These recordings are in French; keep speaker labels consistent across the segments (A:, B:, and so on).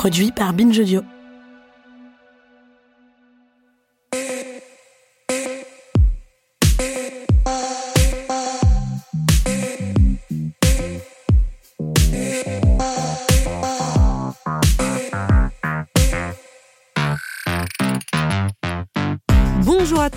A: produit par Binge Audio.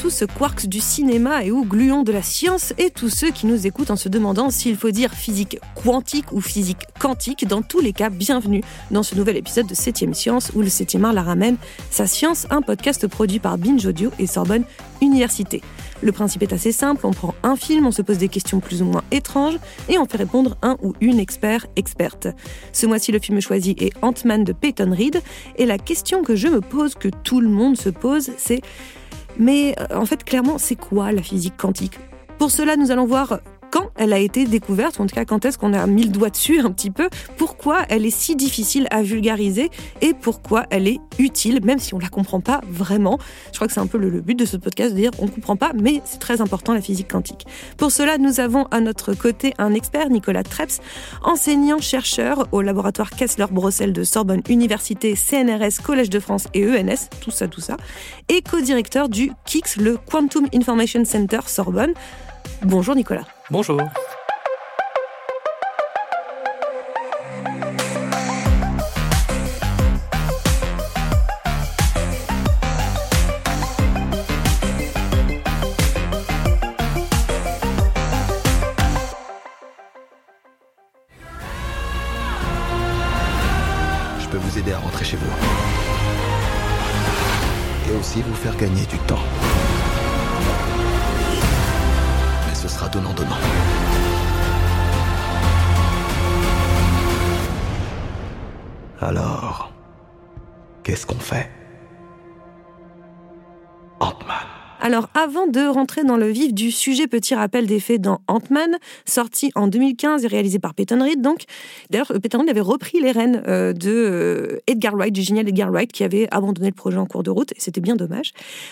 B: À tous, quarks du cinéma et ou gluons de la science et tous ceux qui nous écoutent en se demandant s'il faut dire physique quantique ou physique quantique. Dans tous les cas, bienvenue dans ce nouvel épisode de 7ème Science où le 7ème art la ramène sa science, un podcast produit par Binge Audio et Sorbonne Université. Le principe est assez simple, on prend un film, on se pose des questions plus ou moins étranges et on fait répondre un ou une expert experte. Ce mois-ci, le film choisi est Ant-Man de Peyton Reed et la question que je me pose, que tout le monde se pose, c'est mais euh, en fait, clairement, c'est quoi la physique quantique? Pour cela, nous allons voir quand elle a été découverte, ou en tout cas quand est-ce qu'on a mis le doigt dessus un petit peu, pourquoi elle est si difficile à vulgariser et pourquoi elle est utile, même si on ne la comprend pas vraiment. Je crois que c'est un peu le, but de ce podcast, de dire on comprend pas, mais c'est très important la physique quantique. Pour cela, nous avons à notre côté un expert, Nicolas Treps, enseignant-chercheur au laboratoire Kessler-Brossel de Sorbonne Université, CNRS, Collège de France et ENS, tout ça, tout ça, et co-directeur du KIX, le Quantum Information Center Sorbonne. Bonjour Nicolas.
C: Bonjour.
D: Alors,
B: avant de rentrer dans le vif du sujet, petit rappel des faits dans Ant-Man, sorti en 2015 et réalisé par Peyton Reed. Donc, d'ailleurs, Peyton Reed avait repris les rênes euh, de euh, Edgar Wright, du génial Edgar Wright, qui avait abandonné le projet en cours de route, et c'était bien dommage.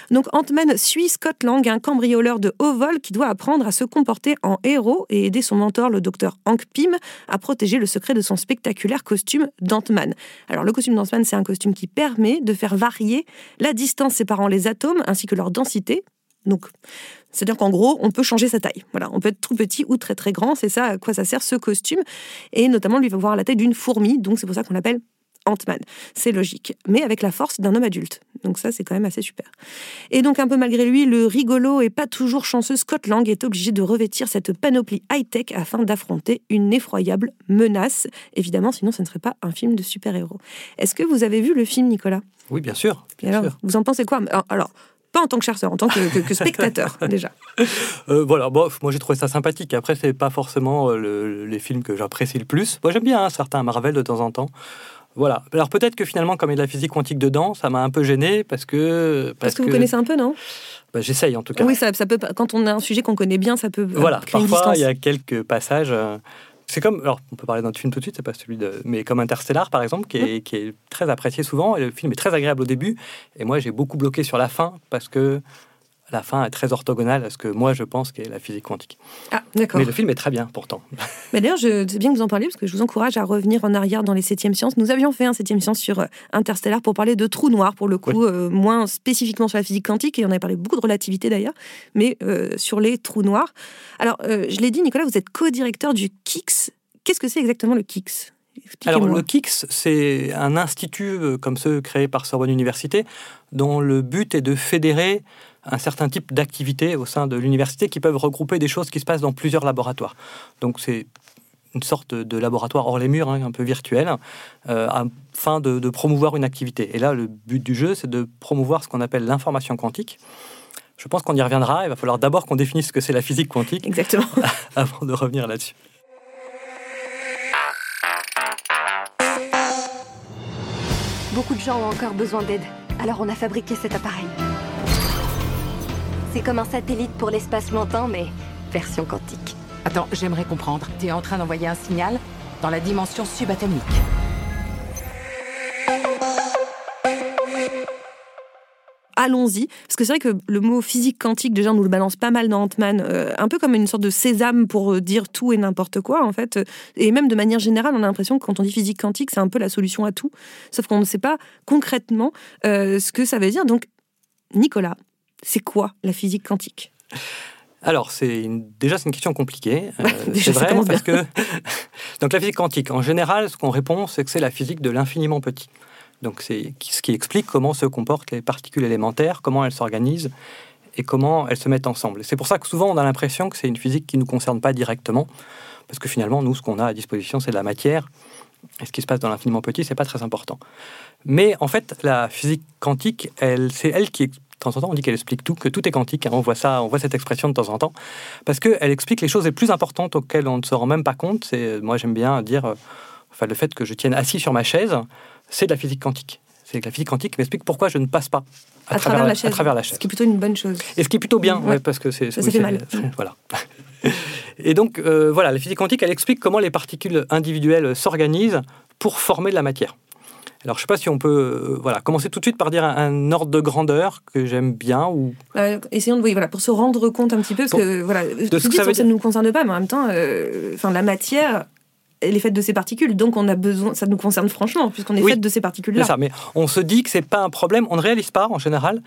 B: Donc, Ant-Man suit Scott Lang, un cambrioleur de haut vol qui doit apprendre à se comporter en héros et aider son mentor, le docteur Hank Pym, à protéger le secret de son spectaculaire costume d'Ant-Man. Alors, le costume d'Ant-Man, c'est un costume qui permet de faire varier la distance séparant les atomes ainsi que leur densité donc, c'est-à-dire qu'en gros, on peut changer sa taille. Voilà, on peut être tout petit ou très très grand. C'est ça à quoi ça sert ce costume. Et notamment, lui va avoir la taille d'une fourmi. Donc, c'est pour ça qu'on l'appelle Ant-Man. C'est logique, mais avec la force d'un homme adulte. Donc ça, c'est quand même assez super. Et donc, un peu malgré lui, le rigolo et pas toujours chanceux Scott Lang est obligé de revêtir cette panoplie high-tech afin d'affronter une effroyable menace. Évidemment, sinon, ce ne serait pas un film de super-héros. Est-ce que vous avez vu le film, Nicolas?
C: Oui, bien sûr. Bien
B: alors,
C: sûr.
B: vous en pensez quoi? Alors, pas en tant que chercheur, en tant que, que- que spectateur, déjà.
C: Euh, voilà, bon, moi j'ai trouvé ça sympathique. Après, c'est pas forcément euh, le- les films que j'apprécie le plus. Moi j'aime bien hein, certains Marvel de temps en temps. Voilà. Alors peut-être que finalement, comme il y a de la physique quantique dedans, ça m'a un peu gêné parce que.
B: Parce que vous connaissez un peu, non?
C: Bah, J'essaye en tout cas.
B: Oui, ça, ça peut. Quand on a un sujet qu'on connaît bien, ça peut. euh,
C: Voilà, parfois il y a quelques passages. euh, C'est comme, alors on peut parler d'un film tout de suite, c'est pas celui de, mais comme Interstellar par exemple, qui est, qui est très apprécié souvent. Et le film est très agréable au début, et moi j'ai beaucoup bloqué sur la fin parce que la fin est très orthogonale à ce que moi je pense qu'est la physique quantique.
B: Ah, d'accord.
C: Mais le film est très bien pourtant.
B: Mais d'ailleurs, je- c'est bien que vous en parliez parce que je vous encourage à revenir en arrière dans les 7e sciences. Nous avions fait un 7e science sur euh, Interstellar pour parler de trous noirs, pour le coup, euh, moins spécifiquement sur la physique quantique, et on avait parlé beaucoup de relativité d'ailleurs, mais euh, sur les trous noirs. Alors, euh, je l'ai dit, Nicolas, vous êtes co-directeur du KIX. Qu'est-ce que c'est exactement le KIX
C: Alors le KIX, c'est un institut comme ceux créés par Sorbonne Université, dont le but est de fédérer un certain type d'activités au sein de l'université qui peuvent regrouper des choses qui se passent dans plusieurs laboratoires. Donc c'est une sorte de laboratoire hors les murs, hein, un peu virtuel, euh, afin de, de promouvoir une activité. Et là, le but du jeu, c'est de promouvoir ce qu'on appelle l'information quantique. Je pense qu'on y reviendra. Il va falloir d'abord qu'on définisse ce que c'est la physique quantique
B: Exactement.
C: avant de revenir là-dessus.
E: Beaucoup de gens ont encore besoin d'aide, alors on a fabriqué cet appareil. C'est comme un satellite pour l'espace lointain, mais version quantique.
F: Attends, j'aimerais comprendre. Tu es en train d'envoyer un signal dans la dimension subatomique.
B: allons-y. Parce que c'est vrai que le mot physique quantique, déjà, on nous le balance pas mal dans Ant-Man, euh, un peu comme une sorte de sésame pour euh, dire tout et n'importe quoi, en fait. Et même de manière générale, on a l'impression que quand on dit physique quantique, c'est un peu la solution à tout. Sauf qu'on ne sait pas concrètement euh, ce que ça veut dire. Donc, Nicolas, c'est quoi la physique quantique?
C: Alors, c'est une- déjà c'est une question compliquée. Euh, c'est vrai parce que donc la physique quantique, en général, ce qu'on répond, c'est que c'est la physique de l'infiniment petit. Donc c'est ce qui explique comment se comportent les particules élémentaires, comment elles s'organisent et comment elles se mettent ensemble. Et C'est pour ça que souvent on a l'impression que c'est une physique qui ne nous concerne pas directement, parce que finalement nous, ce qu'on a à disposition, c'est de la matière. Et ce qui se passe dans l'infiniment petit, c'est pas très important. Mais en fait, la physique quantique, elle, c'est elle qui, de temps en temps, on dit qu'elle explique tout, que tout est quantique. hein. On voit ça, on voit cette expression de temps en temps, parce qu'elle explique les choses les plus importantes auxquelles on ne se rend même pas compte. C'est, moi, j'aime bien dire, euh, enfin, le fait que je tienne assis sur ma chaise, c'est de la physique quantique. C'est que la physique quantique m'explique pourquoi je ne passe pas
B: à, travers, la chaise.
C: à travers la chaise.
B: Ce qui est plutôt une bonne chose.
C: Et ce qui est plutôt bien,
B: Ouais.
C: ouais, parce que c'est
B: Ça,
C: oui,
B: ça fait mal.
C: Voilà. Et donc, euh, voilà, la physique quantique, elle explique comment les particules individuelles s'organisent pour former de la matière. Alors, je ne sais pas si on peut euh, voilà, commencer tout de suite par dire un, un ordre de grandeur que j'aime bien. Ou...
B: Euh, essayons de, oui, voilà, pour se rendre compte un petit peu, parce
C: Pour-
B: que voilà, tout
C: ce
B: de
C: que
B: suite,
C: ça
B: ne nous concerne pas, mais en même temps, euh, enfin, la matière, elle est faite de ces particules, donc on a besoin, ça nous concerne franchement, puisqu'on est
C: Oui,
B: faite de ces
C: C'est
B: particules-là.
C: ça, mais on se dit que c'est pas un problème. On ne réalise pas, en général,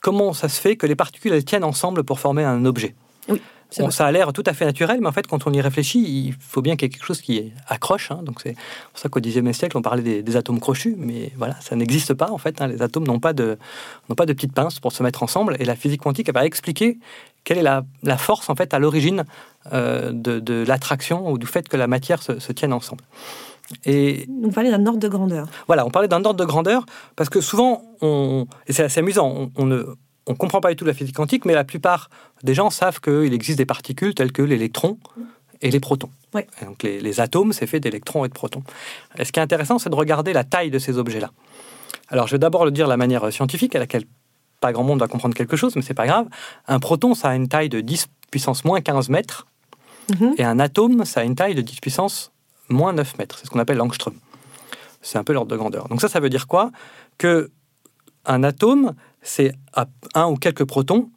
C: comment ça se fait que les particules elles tiennent ensemble pour former un objet.
B: Oui,
C: On- ça a l'air tout à fait naturel, mais en fait, quand on y réfléchit, il faut bien qu'il y ait quelque chose qui accroche. hein. donc c'est pour ça qu'au Xe siècle, on parlait des, des atomes crochus, mais voilà, ça n'existe pas en fait. hein. les atomes n'ont pas de n'ont pas de petites pinces pour se mettre ensemble, et la physique quantique elle va expliquer quelle est la, la force en fait à l'origine euh, de, de l'attraction ou du fait que la matière se, se tienne ensemble. Et
B: Donc, parler d'un ordre de grandeur.
C: voilà, on parlait d'un ordre de grandeur parce que souvent, on, et c'est assez amusant, on, on ne on comprend pas du tout la physique quantique, mais la plupart des gens savent qu'il existe des particules telles que l'électron et les protons.
B: Ouais.
C: Et donc les, les atomes, c'est fait d'électrons et de protons. Et ce qui est intéressant, c'est de regarder la taille de ces objets-là. Alors, je vais d'abord le dire de la manière scientifique, à laquelle pas grand monde va comprendre quelque chose, mais c'est pas grave. Un proton, ça a une taille de 10 puissance moins 15 mètres,
B: Mhm.
C: et un atome, ça a une taille de 10 puissance moins 9 mètres. C'est ce qu'on appelle l'angstrom. C'est un peu l'ordre de grandeur. Donc ça, ça veut dire quoi? Que un atome, c'est à un ou quelques protons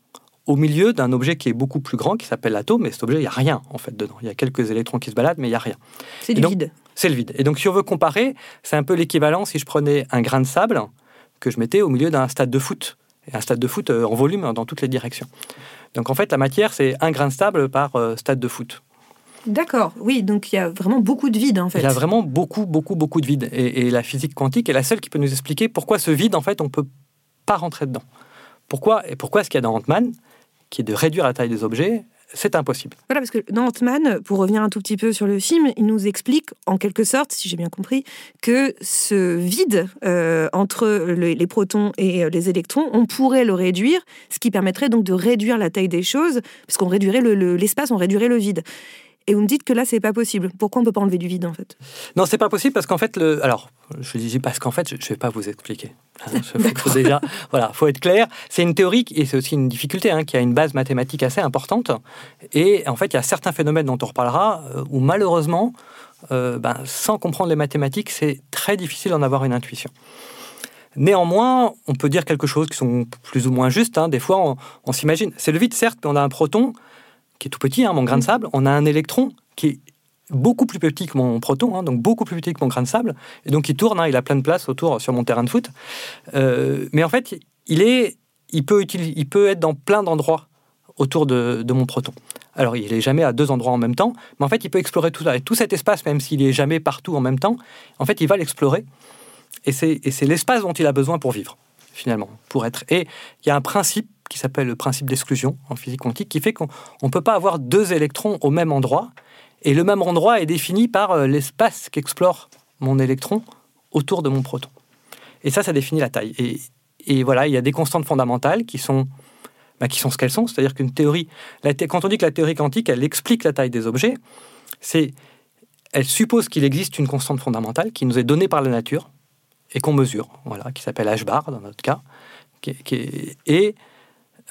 C: au milieu d'un objet qui est beaucoup plus grand, qui s'appelle l'atome, et cet objet, il n'y a rien en fait dedans. Il y a quelques électrons qui se baladent, mais il n'y a rien.
B: C'est du
C: donc-
B: vide.
C: C'est le vide. Et donc, si on veut comparer, c'est un peu l'équivalent si je prenais un grain de sable que je mettais au milieu d'un stade de foot. Et un stade de foot euh, en volume dans toutes les directions. Donc, en fait, la matière, c'est un grain de sable par euh, stade de foot.
B: D'accord, oui, donc il y a vraiment beaucoup de vide en fait.
C: Il y a vraiment beaucoup, beaucoup, beaucoup de vide. Et, et la physique quantique est la seule qui peut nous expliquer pourquoi ce vide, en fait, on peut pas rentrer dedans. Pourquoi Et pourquoi ce qu'il y a dans Ant-Man, qui est de réduire la taille des objets, c'est impossible.
B: Voilà, parce que dans Ant-Man, pour revenir un tout petit peu sur le film, il nous explique, en quelque sorte, si j'ai bien compris, que ce vide euh, entre le- les protons et euh, les électrons, on pourrait le réduire, ce qui permettrait donc de réduire la taille des choses, parce qu'on réduirait le- le- l'espace, on réduirait le vide. Et vous me dites que là, c'est pas possible. Pourquoi on peut pas enlever du vide, en fait?
C: Non, c'est pas possible parce qu'en fait, le... alors, je dis parce qu'en fait, je ne vais pas vous expliquer. Il faut, déjà, voilà, faut être clair. C'est une théorie et c'est aussi une difficulté hein, qui a une base mathématique assez importante. Et en fait, il y a certains phénomènes dont on reparlera euh, où malheureusement, euh, ben, sans comprendre les mathématiques, c'est très difficile d'en avoir une intuition. Néanmoins, on peut dire quelque chose qui sont plus ou moins justes. hein. Des fois, on, on s'imagine, c'est le vide certes, mais on a un proton qui est tout petit, hein, mon grain de sable. On a un électron qui est beaucoup plus petit que mon proton, hein, donc beaucoup plus petit que mon grain de sable, et donc il tourne, hein, il a plein de place autour sur mon terrain de foot. Euh, mais en fait, il, est, il, peut il peut être dans plein d'endroits autour de, de mon proton. Alors, il n'est jamais à deux endroits en même temps, mais en fait, il peut explorer tout ça. Et tout cet espace, même s'il n'est jamais partout en même temps, en fait, il va l'explorer. Et c'est l'espace dont il a besoin pour vivre, finalement, pour être. Et il y a un principe qui s'appelle le principe d'exclusion en physique quantique, qui fait qu'on ne peut pas avoir deux électrons au même endroit. Et le même endroit est défini par euh, l'espace qu'explore mon électron autour de mon proton. Et ça, ça définit la taille. Et, voilà, il y a des constantes fondamentales qui sont, bah, qui sont ce qu'elles sont. C'est-à-dire qu'une théorie, quand on dit que la théorie quantique, elle explique la taille des objets, c'est, elle suppose qu'il existe une constante fondamentale qui nous est donnée par la nature et qu'on mesure, voilà, qui s'appelle h bar dans notre cas, et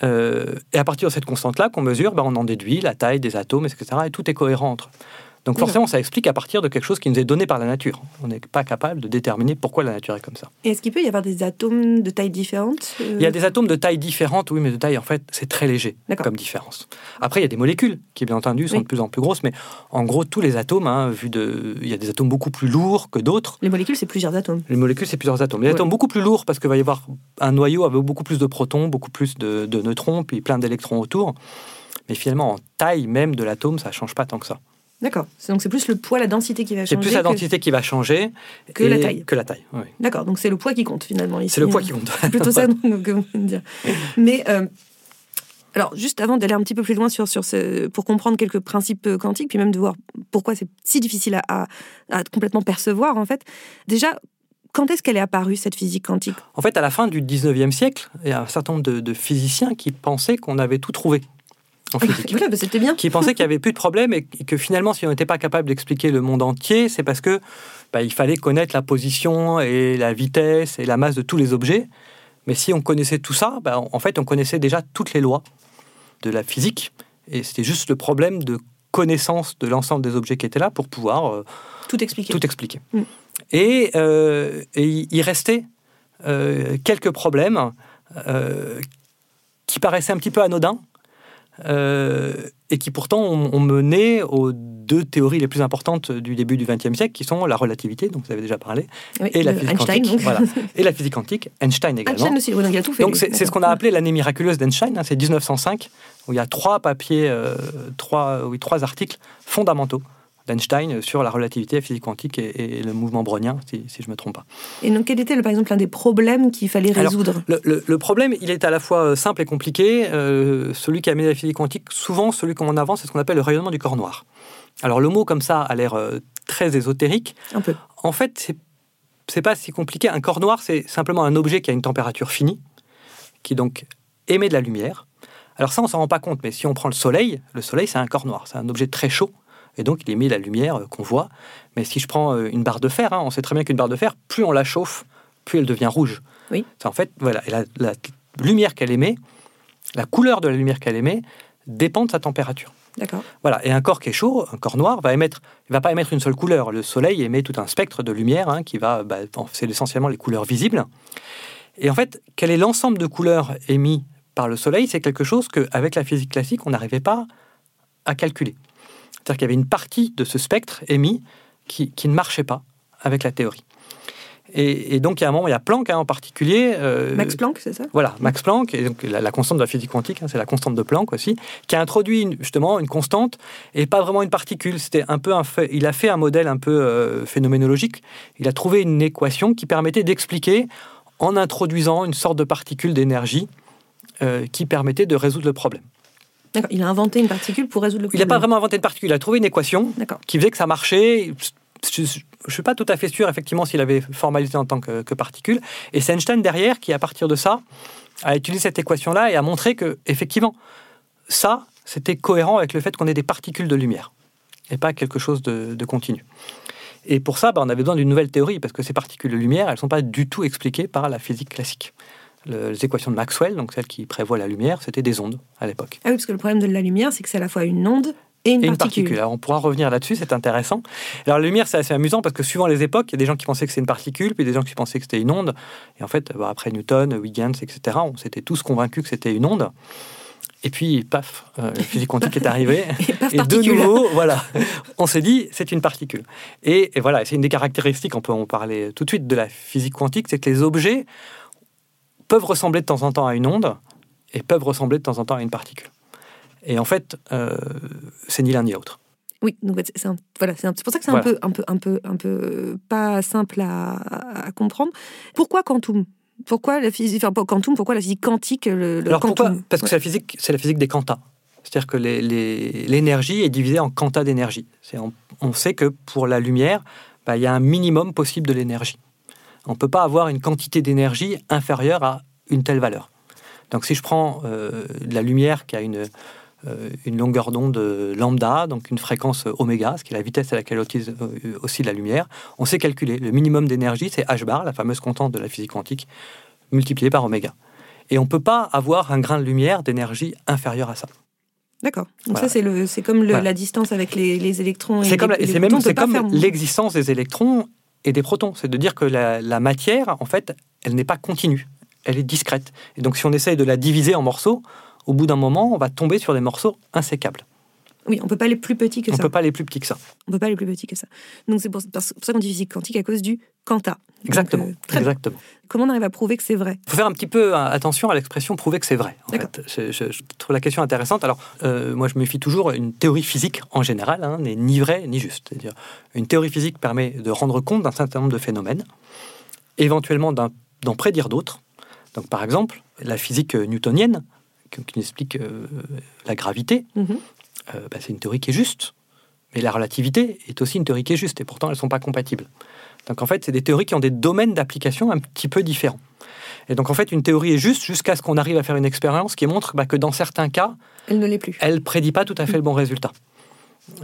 C: euh, et à partir de cette constante-là qu'on mesure, ben, on en déduit la taille des atomes, etc. Et tout est cohérent. Donc forcément, ça explique à partir de quelque chose qui nous est donné par la nature. On n'est pas capable de déterminer pourquoi la nature est comme ça.
B: Et est-ce qu'il peut y avoir des atomes de taille différente euh
C: Il y a des atomes de taille différente, oui, mais de taille, en fait, c'est très léger comme différence. Après, il y a des molécules qui, bien entendu, sont
B: Oui.
C: de plus en plus grosses, mais en gros, tous les atomes, hein, vu de... il y a des atomes beaucoup plus lourds que d'autres.
B: Les molécules, c'est plusieurs atomes.
C: Les molécules, c'est plusieurs atomes. Les atomes beaucoup plus lourds parce qu'il va y avoir un noyau avec beaucoup plus de protons, beaucoup plus de, de neutrons, puis plein d'électrons autour. Mais finalement, en taille même de l'atome, ça change pas tant que ça.
B: D'accord. C'est- Donc c'est plus le poids, la densité qui va
C: C'est
B: changer.
C: plus la
B: que-
C: densité qui va changer
B: que la taille.
C: Que la taille. oui.
B: D'accord. Donc c'est le poids qui compte finalement ici.
C: C'est le poids qui compte.
B: C'est plutôt ça que vous dire. Mais euh, alors, juste avant d'aller un petit peu plus loin sur, sur ce, pour comprendre quelques principes euh, quantiques, puis même de voir pourquoi c'est si difficile à, à- à complètement percevoir, en fait, déjà, quand est-ce qu'elle est apparue, cette physique quantique?
C: En fait, à la fin du 19e siècle, il y a un certain nombre de, de physiciens qui pensaient qu'on avait tout trouvé physique.
B: Voilà, bah, c'était bien.
C: qui pensaient qu'il n'y avait plus de problème et que finalement, si on n'était pas capable d'expliquer le monde entier, c'est parce que bah, il fallait connaître la position et la vitesse et la masse de tous les objets. Mais si on connaissait tout ça, bah, en fait, on connaissait déjà toutes les lois de la physique. Et c'était juste le problème de connaissance de l'ensemble des objets qui étaient là pour pouvoir euh,
B: Tout expliqué.
C: tout expliquer.
B: Mm.
C: Et, euh, et il restait euh, quelques problèmes qui paraissaient un petit peu anodins euh, et qui pourtant ont, ont mené aux deux théories les plus importantes du début du XXe siècle, qui sont la relativité, dont vous avez déjà parlé,
B: Oui,
C: et la physique
B: Einstein,
C: quantique. Voilà. Et la physique quantique, Einstein également.
B: Einstein aussi, donc il a tout fait.
C: Donc c'est ce qu'on a appelé l'année miraculeuse d'Einstein, hein, c'est 1905, où il y a trois papiers, euh, trois, oui, trois articles fondamentaux d'Einstein sur la relativité, la physique quantique et, et le mouvement brownien, si, si je ne me trompe pas.
B: Et donc, quel était, le- par exemple, un des problèmes qu'il fallait
C: Alors,
B: résoudre?
C: Le, le- le problème, il est à la fois euh, simple et compliqué. Euh, celui qui a mené la physique quantique, souvent, celui qu'on en avance, c'est ce qu'on appelle le rayonnement du corps noir. Alors le mot comme ça a l'air euh, très ésotérique.
B: Un peu.
C: En fait, c'est c'est pas si compliqué. Un corps noir, c'est simplement un objet qui a une température finie, qui donc émet de la lumière. Alors ça, on s'en rend pas compte, mais si on prend le Soleil, le Soleil, c'est un corps noir, c'est un objet très chaud, et donc il émet la lumière euh, qu'on voit. Mais si je prends euh, une barre de fer, hein, on sait très bien qu'une barre de fer, plus on la chauffe, plus elle devient rouge.
B: Oui.
C: En fait, voilà, et la, la lumière qu'elle émet, la couleur de la lumière qu'elle émet, dépend de sa température.
B: D'accord.
C: Voilà, et un corps qui est chaud, un corps noir, va émettre, il va pas émettre une seule couleur. Le soleil émet tout un spectre de lumière hein, qui va, bah, c'est essentiellement les couleurs visibles. Et en fait, quel est l'ensemble de couleurs émis par le soleil? C'est quelque chose qu'avec la physique classique, on n'arrivait pas à calculer. C'est-à-dire qu'il y avait une partie de ce spectre émis qui, qui ne marchait pas avec la théorie. Et, et donc, il y a un moment, il y a Planck hein, en particulier. euh,
B: Max Planck, c'est ça?
C: Voilà, Max Planck, et donc la, la constante de la physique quantique, hein, c'est la constante de Planck aussi, qui a introduit une- justement une constante et pas vraiment une particule. C'était un peu un fait, il a fait un modèle un peu euh, phénoménologique. Il a trouvé une équation qui permettait d'expliquer en introduisant une sorte de particule d'énergie euh, qui permettait de résoudre le problème.
B: D'accord. Il a inventé une particule pour résoudre le
C: Il
B: problème.
C: n'a pas vraiment inventé une particule, il a trouvé une équation qui faisait que ça marchait. Je ne suis pas tout à fait sûr, effectivement, s'il avait formalisé en tant que, que particule. Et c'est Einstein derrière qui, à partir de ça, a utilisé cette équation-là et a montré que, effectivement, ça, c'était cohérent avec le fait qu'on ait des particules de lumière et pas quelque chose de, de continu. Et pour ça, bah, on avait besoin d'une nouvelle théorie parce que ces particules de lumière, elles ne sont pas du tout expliquées par la physique classique. Le- les équations de Maxwell, donc celles qui prévoient la lumière, c'était des ondes à l'époque
B: Ah oui, parce que le problème de la lumière, c'est que c'est à la fois une onde et une
C: et une
B: particule.
C: particule. Alors on pourra revenir là-dessus, c'est intéressant. Alors la lumière, c'est assez amusant parce que suivant les époques, il y a des gens qui pensaient que c'était une particule, puis des gens qui pensaient que c'était une onde. Et en fait, bah, après Newton, Huygens, etc., on s'était tous convaincus que c'était une onde. Et puis, paf, euh, la physique quantique est arrivée.
B: Et
C: Et de nouveau, voilà, on s'est dit, c'est une particule. Et, et voilà, c'est une des caractéristiques, on peut en parler tout de suite, de la physique quantique, c'est que les objets peuvent ressembler de temps en temps à une onde et peuvent ressembler de temps en temps à une particule. Et en fait, euh, c'est ni l'un ni l'autre.
B: Oui, donc c'est voilà, c'est pour ça que c'est
C: Voilà.
B: un peu, un peu, un peu, un peu euh, pas simple à, à comprendre. Pourquoi quantum? Pourquoi la physique, enfin pas quantum Pourquoi la physique quantique le, le
C: Alors pourquoi?
B: quantum?
C: Parce que
B: Ouais.
C: c'est la physique, c'est la physique des quantas. C'est-à-dire que l'énergie est divisée en quantas d'énergie. On sait que pour la lumière, bah, il y a un minimum possible de l'énergie. On ne peut pas avoir une quantité d'énergie inférieure à une telle valeur. Donc si je prends euh, de la lumière qui a une, euh, une longueur d'onde lambda, donc une fréquence oméga, ce qui est la vitesse à laquelle euh, oscille la lumière, on sait calculer. Le minimum d'énergie, c'est h bar, la fameuse constante de la physique quantique, multiplié par oméga. Et on ne peut pas avoir un grain de lumière d'énergie inférieur à ça.
B: D'accord. Donc
C: Voilà.
B: ça, c'est le, c'est comme le-
C: Voilà.
B: la distance avec les, les électrons. et
C: C'est comme,
B: les-
C: la-
B: les
C: c'est même c'est comme l'existence des électrons et des protons. C'est de dire que la, la matière, en fait, elle n'est pas continue, elle est discrète. Et donc, si on essaye de la diviser en morceaux, au bout d'un moment, on va tomber sur des morceaux insécables.
B: Oui, on peut pas aller plus petit que
C: on
B: ça.
C: peut pas aller plus petit que ça.
B: On peut pas aller plus petit que ça. Donc c'est pour, ça qu'on dit physique quantique à cause du quanta. Donc,
C: Exactement.
B: euh, très bien.
C: exactement.
B: Comment on arrive à prouver que c'est vrai?
C: Il faut faire un petit peu euh, attention à l'expression prouver que c'est vrai. En fait. je, je- je trouve la question intéressante. Alors, euh, moi, je me fie toujours une théorie physique en général, hein, n'est ni vraie ni juste. C'est-à-dire, une théorie physique permet de rendre compte d'un certain nombre de phénomènes, éventuellement d'en prédire d'autres. Donc, par exemple, la physique euh, newtonienne, qui, qui nous explique euh, la gravité,
B: Mhm.
C: Euh, bah, c'est une théorie qui est juste. Mais la relativité est aussi une théorie qui est juste, et pourtant elles ne sont pas compatibles. Donc en fait, c'est des théories qui ont des domaines d'application un petit peu différents. Et donc en fait, une théorie est juste jusqu'à ce qu'on arrive à faire une expérience qui montre bah, que dans certains cas,
B: Elle ne l'est plus.
C: elle prédit pas tout à fait le bon résultat.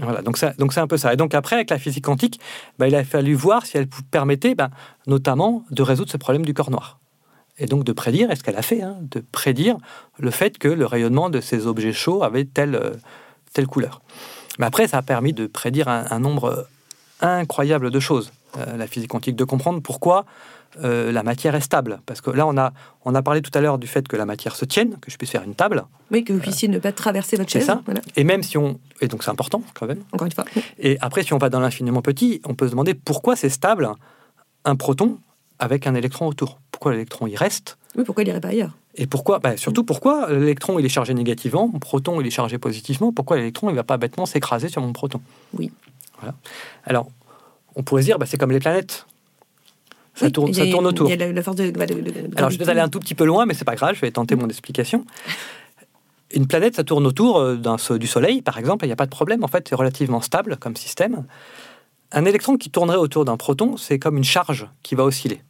C: Voilà, donc ça- donc c'est un peu ça. Et donc après, avec la physique quantique, bah, il a fallu voir si elle permettait bah, notamment de résoudre ce problème du corps noir. Et donc de prédire, et ce qu'elle a fait, hein, de prédire le fait que le rayonnement de ces objets chauds avait telle, euh, telle couleur. Mais après, ça a permis de prédire un, un nombre incroyable de choses, euh, la physique quantique, de comprendre pourquoi euh, la matière est stable. Parce que là, on a, on a parlé tout à l'heure du fait que la matière se tienne, que je puisse faire une table.
B: Oui, que vous puissiez ne pas traverser votre
C: C'est
B: chaise.
C: ça.
B: Voilà.
C: Et même si on... Et donc c'est important quand même.
B: Encore une fois.
C: Et après, si on va dans l'infiniment petit, on peut se demander pourquoi c'est stable un proton avec un électron autour? Pourquoi l'électron y reste?
B: Oui, pourquoi il irait pas ailleurs?
C: Et pourquoi bah, Surtout pourquoi l'électron il est chargé négativement, mon proton il est chargé positivement. Pourquoi l'électron il va pas bêtement s'écraser sur mon proton?
B: Oui.
C: Voilà. Alors, on pourrait se dire, bah, c'est comme les planètes. Ça,
B: Oui,
C: tourne, ça tourne autour.
B: Y a la, la force de. de- de-
C: Alors, je vais aller un tout petit peu loin, mais c'est pas grave, je vais tenter mon explication. Une planète, ça tourne autour euh, du Soleil, par exemple, il n'y a pas de problème. En fait, c'est relativement stable comme système. Un électron qui tournerait autour d'un proton, c'est comme une charge qui va osciller.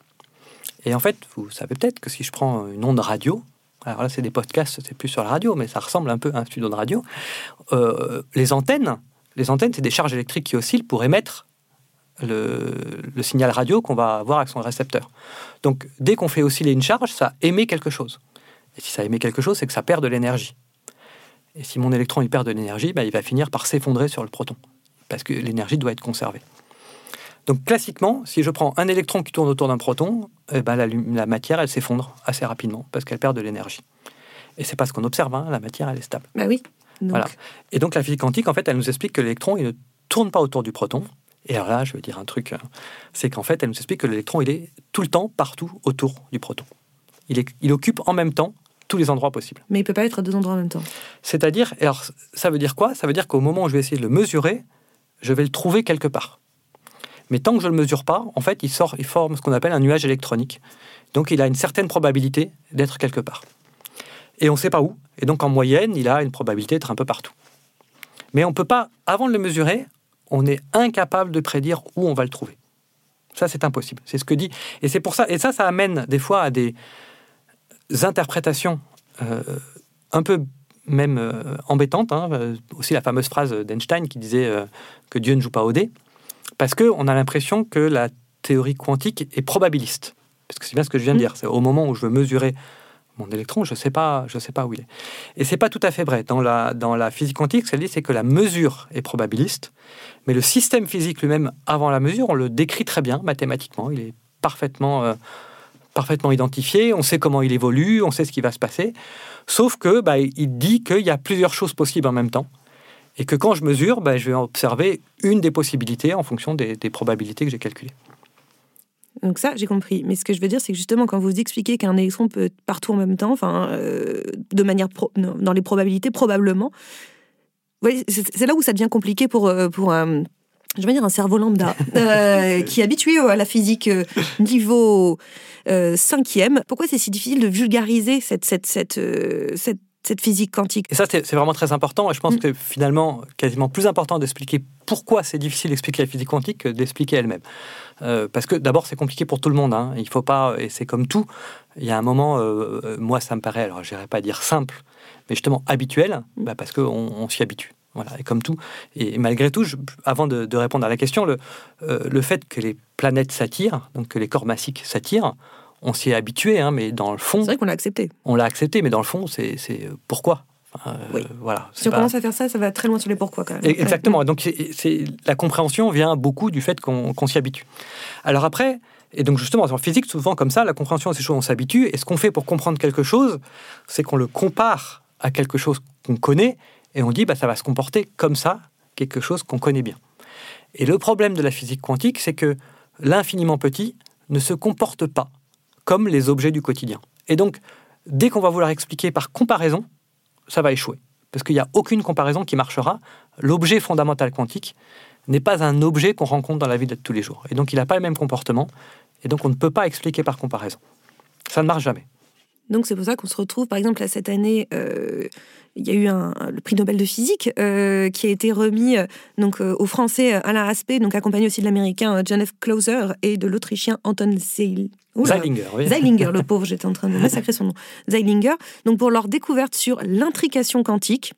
C: Et en fait, vous savez peut-être que si je prends une onde radio, alors là, c'est des podcasts, c'est plus sur la radio, mais ça ressemble un peu à un studio de radio. euh, les antennes, les antennes, c'est des charges électriques qui oscillent pour émettre le, signal radio qu'on va avoir avec son récepteur. Donc, dès qu'on fait osciller une charge, ça émet quelque chose. Et si ça émet quelque chose, c'est que ça perd de l'énergie. Et si mon électron il perd de l'énergie, bah, il va finir par s'effondrer sur le proton, parce que l'énergie doit être conservée. Donc classiquement, si je prends un électron qui tourne autour d'un proton, eh ben, la, la matière elle s'effondre assez rapidement parce qu'elle perd de l'énergie. Et c'est pas ce qu'on observe, hein, la matière elle est stable.
B: Bah oui. Donc,
C: Voilà. Et donc la physique quantique, en fait, elle nous explique que l'électron il ne tourne pas autour du proton. Et alors là, je vais dire un truc, euh, c'est qu'en fait, elle nous explique que l'électron il est tout le temps partout autour du proton. Il, est, il occupe en même temps tous les endroits possibles.
B: Mais il peut pas être à deux endroits en même temps.
C: C'est-à-dire, alors ça veut dire quoi? Ça veut dire qu'au moment où je vais essayer de le mesurer, je vais le trouver quelque part. Mais tant que je ne le mesure pas, en fait, il, sort, il forme ce qu'on appelle un nuage électronique. Donc il a une certaine probabilité d'être quelque part. Et on ne sait pas où. Et donc en moyenne, il a une probabilité d'être un peu partout. Mais on ne peut pas, avant de le mesurer, on est incapable de prédire où on va le trouver. Ça, c'est impossible. C'est ce que dit. Et c'est pour ça. Et ça, ça amène des fois à des interprétations euh, un peu même euh, embêtantes. hein. Euh, aussi la fameuse phrase d'Einstein qui disait que Dieu ne joue pas au dé. Parce qu'on a l'impression que la théorie quantique est probabiliste. Parce que c'est bien ce que je viens de dire. C'est au moment où je veux mesurer mon électron, je ne sais, pas, je sais pas où il est. Et c'est pas tout à fait vrai. Dans la, dans la physique quantique, ce qu'elle dit, c'est que la mesure est probabiliste, mais le système physique lui-même, avant la mesure, on le décrit très bien mathématiquement. Il est parfaitement, euh, parfaitement identifié, on sait comment il évolue, on sait ce qui va se passer. Sauf que bah, il dit qu'il y a plusieurs choses possibles en même temps. Et que quand je mesure, bah, je vais observer une des possibilités en fonction des, des probabilités que j'ai calculées.
B: Donc ça, j'ai compris. Mais ce que je veux dire, c'est que justement, quand vous expliquez qu'un électron peut être partout en même temps, enfin, euh, de manière pro- non, dans les probabilités, probablement, c'est là où ça devient compliqué pour euh, pour un je vais dire un cerveau lambda euh, qui est habitué à la physique euh, niveau euh, cinquième. Pourquoi c'est si difficile de vulgariser cette cette cette euh, cette, cette physique quantique
C: Et ça, c'est vraiment très important. Et je pense
B: Mm.
C: que finalement, quasiment plus important d'expliquer pourquoi c'est difficile d'expliquer la physique quantique que d'expliquer elle-même. Euh, parce que d'abord, c'est compliqué pour tout le monde. hein. Il faut pas, et c'est comme tout. Il y a un moment, euh, euh, moi, ça me paraît, alors je pas dire simple, mais justement habituel, bah, parce qu'on on, s'y habitue. Voilà, et comme tout. Et malgré tout, je- avant de, de répondre à la question, le, euh, le fait que les planètes s'attirent, donc que les corps massiques s'attirent, on s'y est habitué, hein, mais dans le fond,
B: C'est vrai qu'on l'a accepté.
C: on l'a accepté, mais dans le fond, c'est c'est, euh, pourquoi? Euh,
B: Oui.
C: Voilà.
B: Si
C: c'est
B: on
C: pas-
B: commence à faire ça, ça va très loin sur les pourquoi quand même.
C: Exactement. Donc, c'est- c'est la compréhension vient beaucoup du fait qu'on s'y habitue. Alors après, et donc justement, en physique, souvent comme ça, la compréhension de ces choses, on s'habitue. Et ce qu'on fait pour comprendre quelque chose, c'est qu'on le compare à quelque chose qu'on connaît et on dit, bah, ça va se comporter comme ça, quelque chose qu'on connaît bien. Et le problème de la physique quantique, c'est que l'infiniment petit ne se comporte pas comme les objets du quotidien. Et donc, dès qu'on va vouloir expliquer par comparaison, ça va échouer. Parce qu'il n'y a aucune comparaison qui marchera. L'objet fondamental quantique n'est pas un objet qu'on rencontre dans la vie de tous les jours. Et donc, il n'a pas le même comportement. Et donc, on ne peut pas expliquer par comparaison. Ça ne marche jamais.
B: Donc c'est pour ça qu'on se retrouve, par exemple, là, cette année, euh, il y a eu un, le prix Nobel de physique euh, qui a été remis euh, donc, euh, au Français euh, Alain Aspect, donc accompagné aussi de l'Américain John F. Closer et de l'Autrichien Anton Seil. Oula.
C: Zeilinger, oui.
B: Zeilinger, le pauvre, j'étais en train de massacrer son nom. Zeilinger, donc pour leur découverte sur l'intrication quantique.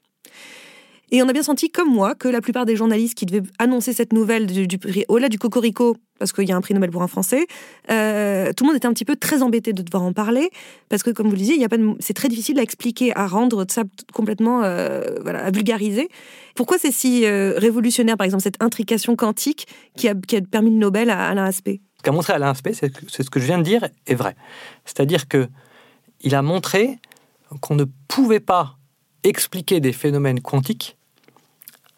B: Et on a bien senti, comme moi, que la plupart des journalistes qui devaient annoncer cette nouvelle du, prix, au-delà du Cocorico, parce qu'il y a un prix Nobel pour un Français, euh, tout le monde était un petit peu très embêté de devoir en parler, parce que, comme vous le disiez, c'est très difficile à expliquer, à rendre ça complètement, euh, voilà, à vulgariser. Pourquoi c'est si euh, révolutionnaire, par exemple, cette intrication quantique qui a, permis le Nobel à Alain Aspect?
C: Ce qu'a montré Alain Aspect, c'est ce que je viens de dire est vrai. C'est-à-dire que il a montré qu'on ne pouvait pas expliquer des phénomènes quantiques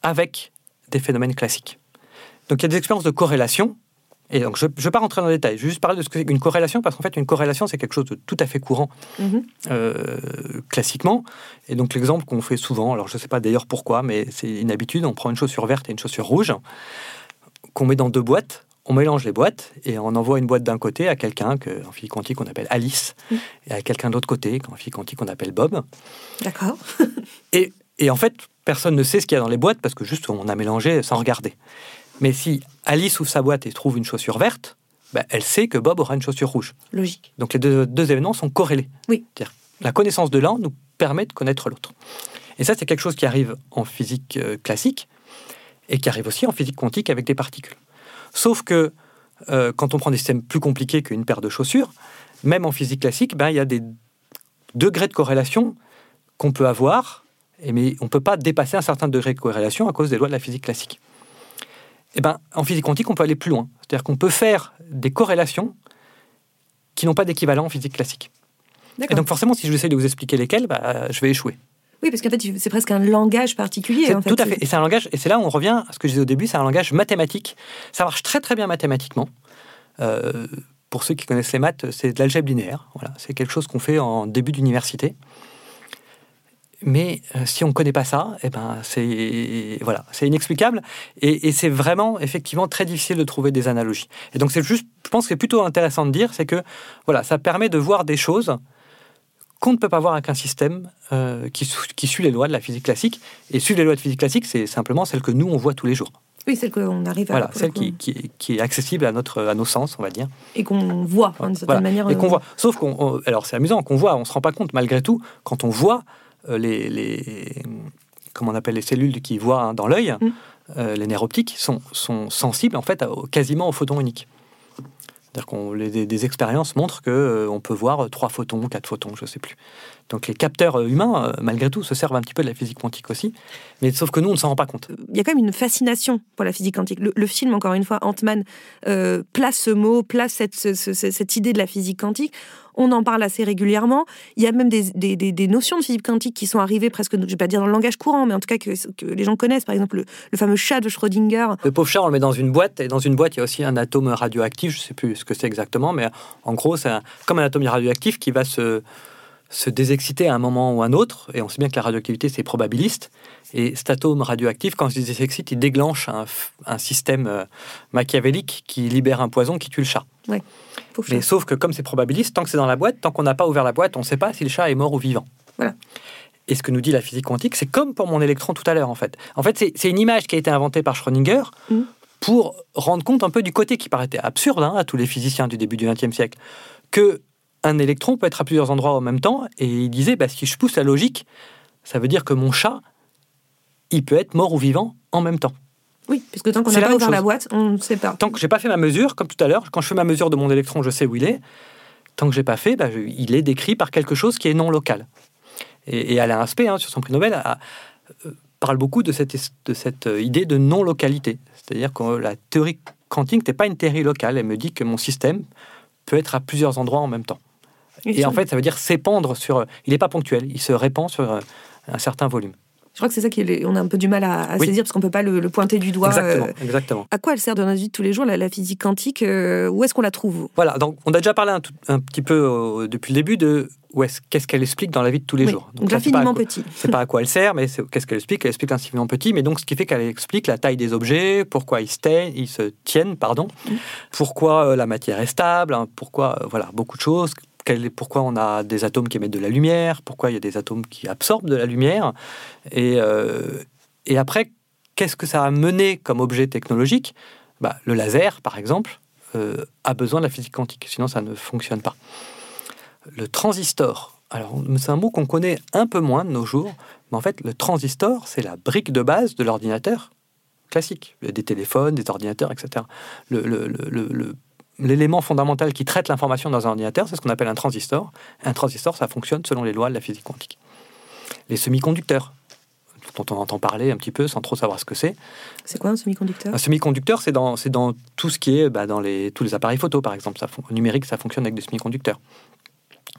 C: avec des phénomènes classiques. Donc il y a des expériences de corrélation. Et donc je ne vais pas rentrer dans les détails, je vais juste parler de ce que c'est qu'une corrélation, parce qu'en fait une corrélation c'est quelque chose de tout à fait courant
B: Mhm.
C: euh, classiquement. Et donc l'exemple qu'on fait souvent, alors je ne sais pas d'ailleurs pourquoi, mais c'est une habitude, on prend une chaussure verte et une chaussure rouge, qu'on met dans deux boîtes, on mélange les boîtes et on envoie une boîte d'un côté à quelqu'un que, en physique quantique on appelle Alice,
B: Mm.
C: et à quelqu'un de l'autre côté, qu'en physique quantique on appelle Bob.
B: D'accord.
C: Et, et en fait, personne ne sait ce qu'il y a dans les boîtes parce que juste on a mélangé sans regarder. Mais si Alice ouvre sa boîte et trouve une chaussure verte, ben, elle sait que Bob aura une chaussure rouge.
B: Logique.
C: Donc les deux, deux événements sont corrélés.
B: Oui.
C: C'est-à-dire, la connaissance de l'un nous permet de connaître l'autre. Et ça, c'est quelque chose qui arrive en physique euh, classique et qui arrive aussi en physique quantique avec des particules. Sauf que euh, quand on prend des systèmes plus compliqués qu'une paire de chaussures, même en physique classique, ben, il y a des degrés de corrélation qu'on peut avoir, et mais on ne peut pas dépasser un certain degré de corrélation à cause des lois de la physique classique. Et ben, en physique quantique, on peut aller plus loin. C'est-à-dire qu'on peut faire des corrélations qui n'ont pas d'équivalent en physique classique. Et donc forcément, si je j'essaie de vous expliquer lesquels, bah, je vais échouer.
B: Oui, parce qu'en fait, c'est presque un langage particulier.
C: C'est
B: en fait.
C: tout à fait. Et c'est un langage, et c'est là où on revient à ce que je disais au début, c'est un langage mathématique. Ça marche très très bien mathématiquement. Euh, pour ceux qui connaissent les maths, c'est de l'algèbre linéaire. Voilà, c'est quelque chose qu'on fait en début d'université. Mais euh, si on ne connaît pas ça, eh ben c'est voilà, c'est inexplicable et, et c'est vraiment effectivement très difficile de trouver des analogies. Et donc c'est juste, je pense que c'est plutôt intéressant de dire, c'est que voilà, ça permet de voir des choses qu'on ne peut pas voir avec un système euh, qui, suit les lois de la physique classique. Et suivre les lois de physique classique, c'est simplement celle que nous, on voit tous les jours.
B: Oui, celle qu'on arrive à.
C: Voilà, celle qui, qui, qui est accessible à, notre, à nos sens, on va dire.
B: Et qu'on voit, hein, d'une certaine
C: Voilà.
B: manière.
C: Et qu'on
B: euh,
C: voit. Sauf qu'on. on- Alors, c'est amusant qu'on voit, on ne se rend pas compte, malgré tout, quand on voit les, les. Comment on appelle les cellules qui voient hein, dans l'œil,
B: Mm.
C: euh, les nerfs optiques, sont, sont sensibles, en fait, à- quasiment aux photons uniques. C'est-à-dire qu'on les- des, des expériences montrent qu'on peut voir euh, trois photons, quatre photons, je ne sais plus. Donc les capteurs euh, humains, euh, malgré tout, se servent un petit peu de la physique quantique aussi. Mais sauf que nous, on ne s'en rend pas compte.
B: il y a quand même une fascination pour la physique quantique. Le, le film, encore une fois, Ant-Man, euh, place ce mot, place cette, ce- ce- cette idée de la physique quantique. On en parle assez régulièrement. Il y a même des, des- des- des notions de physique quantique qui sont arrivées presque, je ne vais pas dire dans le langage courant, mais en tout cas que, que les gens connaissent. Par exemple, le, le fameux chat de Schrödinger.
C: Le pauvre chat, on le met dans une boîte, et dans une boîte, il y a aussi un atome radioactif, je ne sais plus ce que c'est exactement, mais en gros, c'est comme un atome radioactif qui va se, se désexciter à un moment ou un autre, et on sait bien que la radioactivité, c'est probabiliste, et cet atome radioactif, quand il se désexcite, il déclenche un, système euh, machiavélique qui libère un poison qui tue le chat. Mais sauf que comme c'est probabiliste, tant que c'est dans la boîte, tant qu'on n'a pas ouvert la boîte, on ne sait pas si le chat est mort ou vivant.
B: Voilà.
C: Et ce que nous dit la physique quantique, c'est comme pour mon électron tout à l'heure, en fait. En fait, c'est- c'est une image qui a été inventée par Schrödinger
B: Mm.
C: pour rendre compte un peu du côté qui paraissait absurde hein, à tous les physiciens du début du XXe siècle, que un électron peut être à plusieurs endroits en même temps. Et il disait, bah, si je pousse la logique, ça veut dire que mon chat, il peut être mort ou vivant en même temps.
B: Oui, puisque tant qu'on n'a
C: la
B: pas ouvert la boîte, on ne sait pas.
C: Tant que j'ai pas fait ma mesure, comme tout à l'heure, quand je fais ma mesure de mon électron, je sais où il est. Tant que j'ai pas fait, bah, je- il est décrit par quelque chose qui est non local. Et, et Alain Aspect, hein, sur son prix Nobel, a- euh, parle beaucoup de cette, de cette euh, idée de non-localité. C'est-à-dire que la théorie quantique n'est pas une théorie locale. Elle me dit que mon système peut être à plusieurs endroits en même temps. Et en fait, ça veut dire s'épandre sur. Il n'est pas ponctuel, il se répand sur euh, un certain volume.
B: Je crois que c'est ça qu'on a un peu du mal à, à
C: Oui.
B: saisir parce qu'on peut pas le, le pointer du doigt.
C: exactement,
B: euh,
C: exactement.
B: à quoi elle sert dans notre vie de tous les jours, la, la physique quantique euh, Où est-ce qu'on la trouve
C: Voilà, donc on a déjà parlé un, tout- un petit peu euh, depuis le début de qu'est-ce qu'elle explique dans la vie de tous les
B: Oui,
C: jours.
B: Donc l'infiniment petit.
C: C'est pas à quoi elle sert, mais qu'est-ce qu'elle explique? Elle explique l'infiniment petit, mais donc ce qui fait qu'elle explique la taille des objets, pourquoi ils se, tiennent- ils se tiennent, pardon, pourquoi euh, la matière est stable, hein, pourquoi, voilà, beaucoup de choses. Pourquoi on a des atomes qui émettent de la lumière, pourquoi il y a des atomes qui absorbent de la lumière. Et, euh, après, qu'est-ce que ça a mené comme objet technologique? Bah, Le laser, par exemple, euh, a besoin de la physique quantique, sinon ça ne fonctionne pas. Le transistor, alors c'est un mot qu'on connaît un peu moins de nos jours, mais en fait le transistor, c'est la brique de base de l'ordinateur classique, des téléphones, des ordinateurs, etc. Le- L'élément fondamental qui traite l'information dans un ordinateur, c'est ce qu'on appelle un transistor. Un transistor, ça fonctionne selon les lois de la physique quantique. Les semi-conducteurs, dont on entend parler un petit peu sans trop savoir ce que c'est.
B: C'est quoi un semi-conducteur?
C: Un semi-conducteur, c'est dans, c'est dans tout ce qui est bah, dans les, tous les appareils photo, par exemple. Ça, numérique, ça fonctionne avec des semi-conducteurs.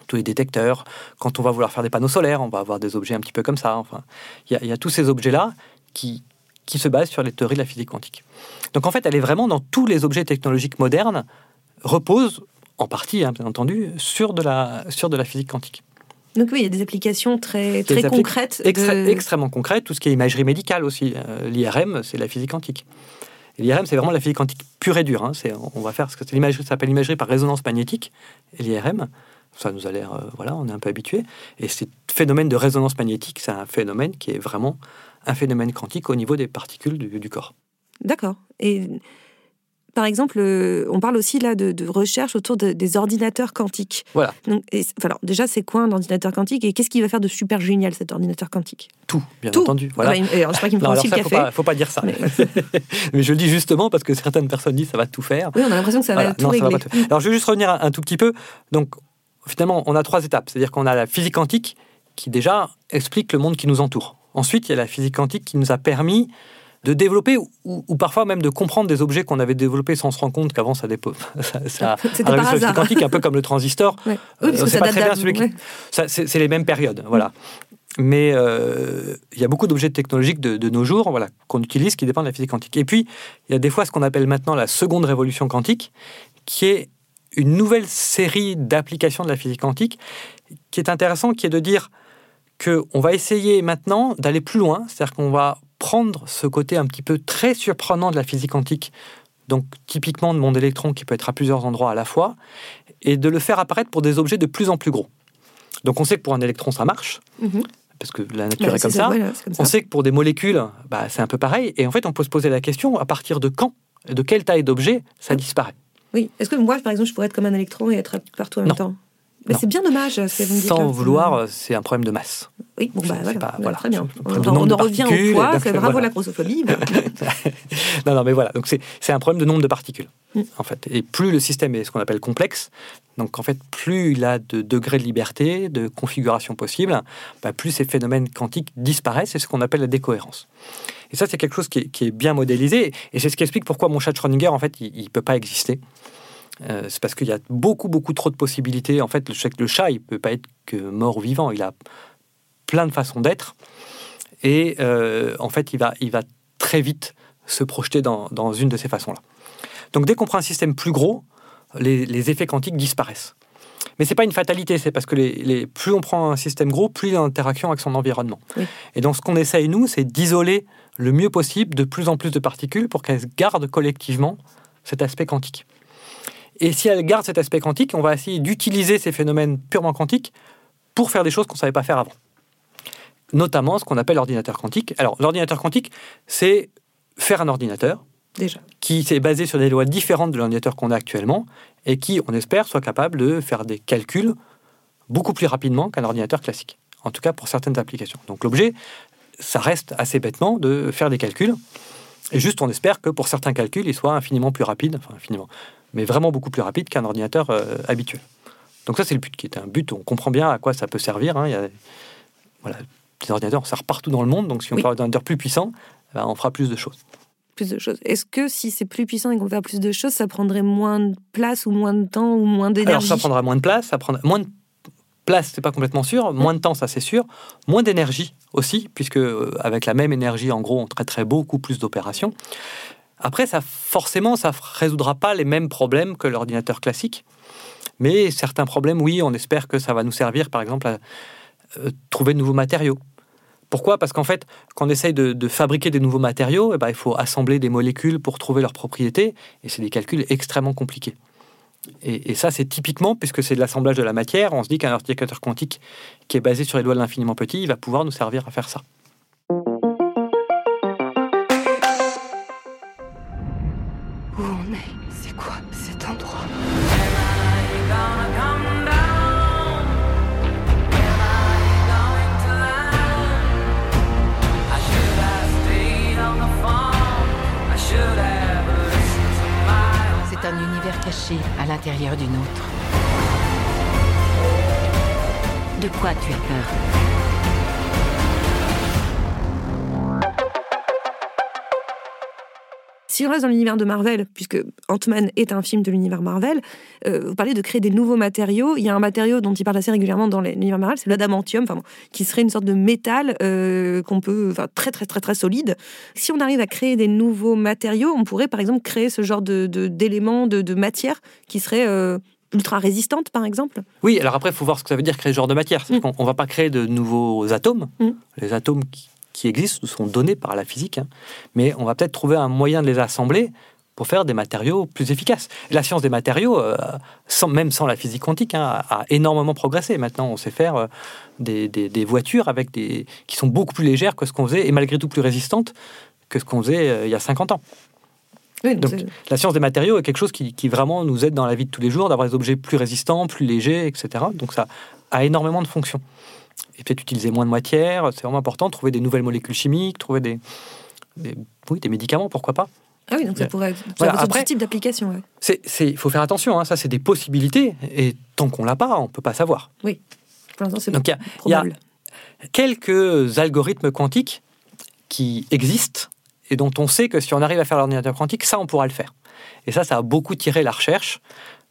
C: Tous les détecteurs. Quand on va vouloir faire des panneaux solaires, on va avoir des objets un petit peu comme ça. Enfin, il y y, a tous ces objets-là qui, qui se basent sur les théories de la physique quantique. Donc en fait, elle est vraiment dans tous les objets technologiques modernes, repose en partie, hein, bien entendu, sur de la, sur de la physique quantique.
B: Donc oui, il y a des applications très, très concrètes. De-
C: Extrêmement concrète, tout ce qui est imagerie médicale aussi. Euh, L'IRM, c'est la physique quantique. L'IRM, c'est vraiment la physique quantique pure et dure. hein. On va faire ce que c'est l'imagerie, ça s'appelle l'imagerie par résonance magnétique. Et l'IRM, ça nous a l'air, euh, voilà, on est un peu habitué. Et ce phénomène de résonance magnétique, c'est un phénomène qui est vraiment un phénomène quantique au niveau des particules du, du corps.
B: D'accord. Et par exemple, euh, on parle aussi là de, de recherche autour de- des ordinateurs quantiques.
C: Voilà.
B: Donc, et, enfin, alors, déjà, c'est quoi un ordinateur quantique et qu'est-ce qui va faire de super génial cet ordinateur quantique?
C: Tout, bien
B: Tout.
C: entendu. Voilà.
B: Ah bah, alors, je sais pas qui me
C: Non,
B: prend
C: alors
B: aussi
C: ça,
B: le
C: faut pas, faut pas dire ça.
B: Mais-
C: Mais je le dis justement parce que certaines personnes disent ça va tout faire.
B: Oui, on a l'impression que ça
C: Voilà.
B: va tout
C: Non, va
B: régler.
C: tout- Alors, je vais juste revenir un, un tout petit peu. Donc, finalement, on a trois étapes. C'est-à-dire qu'on a la physique quantique qui, déjà, explique le monde qui nous entoure. Ensuite, il y a la physique quantique qui nous a permis de développer ou, ou parfois même de comprendre des objets qu'on avait développés sans se rendre compte qu'avant ça, dépo... ça, ça
B: C'était
C: arrivait
B: par hasard.
C: quantique, un peu comme le transistor.
B: Ouais.
C: Euh,
B: Oui, parce
C: on
B: que
C: sait
B: ça
C: pas
B: date
C: très bien
B: d'avant,
C: celui qui-
B: ouais.
C: Ça, C'est les mêmes périodes, voilà. Mais euh, il y a beaucoup d'objets technologiques de, de nos jours voilà, qu'on utilise qui dépendent de la physique quantique. Et puis, il y a des fois ce qu'on appelle maintenant la seconde révolution quantique, qui est une nouvelle série d'applications de la physique quantique, qui est intéressant, qui est de dire qu'on va essayer maintenant d'aller plus loin, c'est-à-dire qu'on va prendre ce côté un petit peu très surprenant de la physique quantique, donc typiquement de monde électron qui peut être à plusieurs endroits à la fois, et de le faire apparaître pour des objets de plus en plus gros. Donc on sait que pour un électron ça marche,
B: Mhm.
C: parce que la nature est comme ça.
B: comme.
C: On sait que pour des molécules, bah, c'est un peu pareil. Et en fait, on peut se poser la question à partir de quand, de quelle taille d'objet ça disparaît?
B: Oui. Est-ce que moi, par exemple, je pourrais être comme un électron et être partout en même temps? Mais c'est bien dommage. ce que vous dites
C: Sans vouloir, euh, c'est un problème de masse.
B: Oui, bon, bah
C: c'est
B: voilà,
C: pas-
B: Bah,
C: voilà,
B: très bien. On, en revient au poids, c'est bravo
C: voilà.
B: la grossophobie.
C: non, non, mais voilà. Donc c'est un problème de nombre de particules,
B: Mm.
C: en fait. Et plus le système est ce qu'on appelle complexe, donc en fait, plus il a de degrés de liberté, de configuration possible, bah, plus ces phénomènes quantiques disparaissent. C'est ce qu'on appelle la décohérence. Et ça, c'est quelque chose qui est, qui est bien modélisé. Et c'est ce qui explique pourquoi mon chat de Schrödinger, en fait, il ne peut pas exister. Euh, c'est parce qu'il y a beaucoup, beaucoup trop de possibilités. En fait, le chat, le chat il ne peut pas être que mort ou vivant. Il a plein de façons d'être. Et euh, en fait, il va, il va très vite se projeter dans, dans une de ces façons-là. Donc, dès qu'on prend un système plus gros, les, les effets quantiques disparaissent. Mais c'est pas une fatalité, c'est parce que les, les- plus on prend un système gros, plus il est en interaction avec son environnement.
B: Oui.
C: Et donc, ce qu'on essaye, nous, c'est d'isoler le mieux possible de plus en plus de particules pour qu'elles gardent collectivement cet aspect quantique. Et si elles gardent cet aspect quantique, on va essayer d'utiliser ces phénomènes purement quantiques pour faire des choses qu'on ne savait pas faire avant. Notamment ce qu'on appelle l'ordinateur quantique. Alors, l'ordinateur quantique, c'est faire un ordinateur
B: Déjà.
C: qui s'est basé sur des lois différentes de l'ordinateur qu'on a actuellement et qui, on espère, soit capable de faire des calculs beaucoup plus rapidement qu'un ordinateur classique. En tout cas, pour certaines applications. Donc, l'objet, ça reste assez bêtement de faire des calculs. Et juste, on espère que pour certains calculs, il soit infiniment plus rapide, enfin infiniment, mais vraiment beaucoup plus rapide qu'un ordinateur euh, habituel. Donc ça, c'est le but qui est un but. On comprend bien à quoi ça peut servir. hein. Il y a- voilà, des ordinateurs, on sert partout dans le monde, donc si on
B: Oui.
C: fait un ordinateur plus puissant, ben, on fera plus de choses.
B: Plus de choses. Est-ce que si c'est plus puissant et qu'on faire plus de choses, ça prendrait moins de place ou moins de temps ou moins
C: Alors
B: d'énergie
C: ça prendra moins de place, ça prendra moins de place, c'est pas complètement sûr, moins de temps, ça c'est sûr, moins d'énergie aussi, puisque euh, avec la même énergie, en gros, on traiterait beaucoup plus d'opérations. Après, ça forcément, ça résoudra pas les mêmes problèmes que l'ordinateur classique, mais certains problèmes, oui, on espère que ça va nous servir, par exemple, à euh, trouver de nouveaux matériaux. Pourquoi? Parce qu'en fait, quand on essaye de, fabriquer des nouveaux matériaux, eh ben, il faut assembler des molécules pour trouver leurs propriétés, et c'est des calculs extrêmement compliqués. Et, et ça, c'est typiquement, puisque c'est de l'assemblage de la matière, on se dit qu'un ordinateur quantique qui est basé sur les lois de l'infiniment petit, il va pouvoir nous servir à faire ça.
F: Un univers caché à l'intérieur d'une autre. De quoi tu as peur?
B: Si on reste dans l'univers de Marvel, puisque Ant-Man est un film de l'univers Marvel, euh, vous parlez de créer des nouveaux matériaux. Il y a un matériau dont il parle assez régulièrement dans l'univers Marvel, c'est l'adamantium, enfin, bon, qui serait une sorte de métal euh, qu'on peut, enfin, très très très très solide. Si on arrive à créer des nouveaux matériaux, on pourrait par exemple créer ce genre de d'éléments, de, de, matière qui serait euh, ultra résistante, par exemple.
C: Oui, alors après, il faut voir ce que ça veut dire créer ce genre de matière.
B: Mm.
C: qu'on ne va pas créer de nouveaux atomes.
B: Mm.
C: Les atomes qui, qui existent nous sont donnés par la physique, hein. mais on va peut-être trouver un moyen de les assembler pour faire des matériaux plus efficaces. La science des matériaux, euh, sans, même sans la physique quantique, hein, a, a énormément progressé. Maintenant, on sait faire euh, des, des- des voitures avec des, qui sont beaucoup plus légères que ce qu'on faisait, et malgré tout plus résistantes que ce qu'on faisait euh, il y a 50 ans.
B: Oui,
C: Donc, La science des matériaux est quelque chose qui, qui vraiment nous aide dans la vie de tous les jours, d'avoir des objets plus résistants, plus légers, etc. Donc ça a énormément de fonctions. Et peut-être utiliser moins de matière, c'est vraiment important, trouver des nouvelles molécules chimiques, trouver des, des- oui, des médicaments, pourquoi pas.
B: ah oui, donc ça pourrait être
C: Voilà, après-
B: type d'application. ouais.
C: Il faut faire attention, hein, ça c'est des possibilités, et tant qu'on l'a pas, on peut pas savoir.
B: Pour l'instant, c'est
C: Donc il y a- il y a
B: probable.
C: quelques algorithmes quantiques qui existent et dont on sait que si on arrive à faire l'ordinateur quantique, ça, on pourra le faire. Et ça, ça a beaucoup tiré la recherche.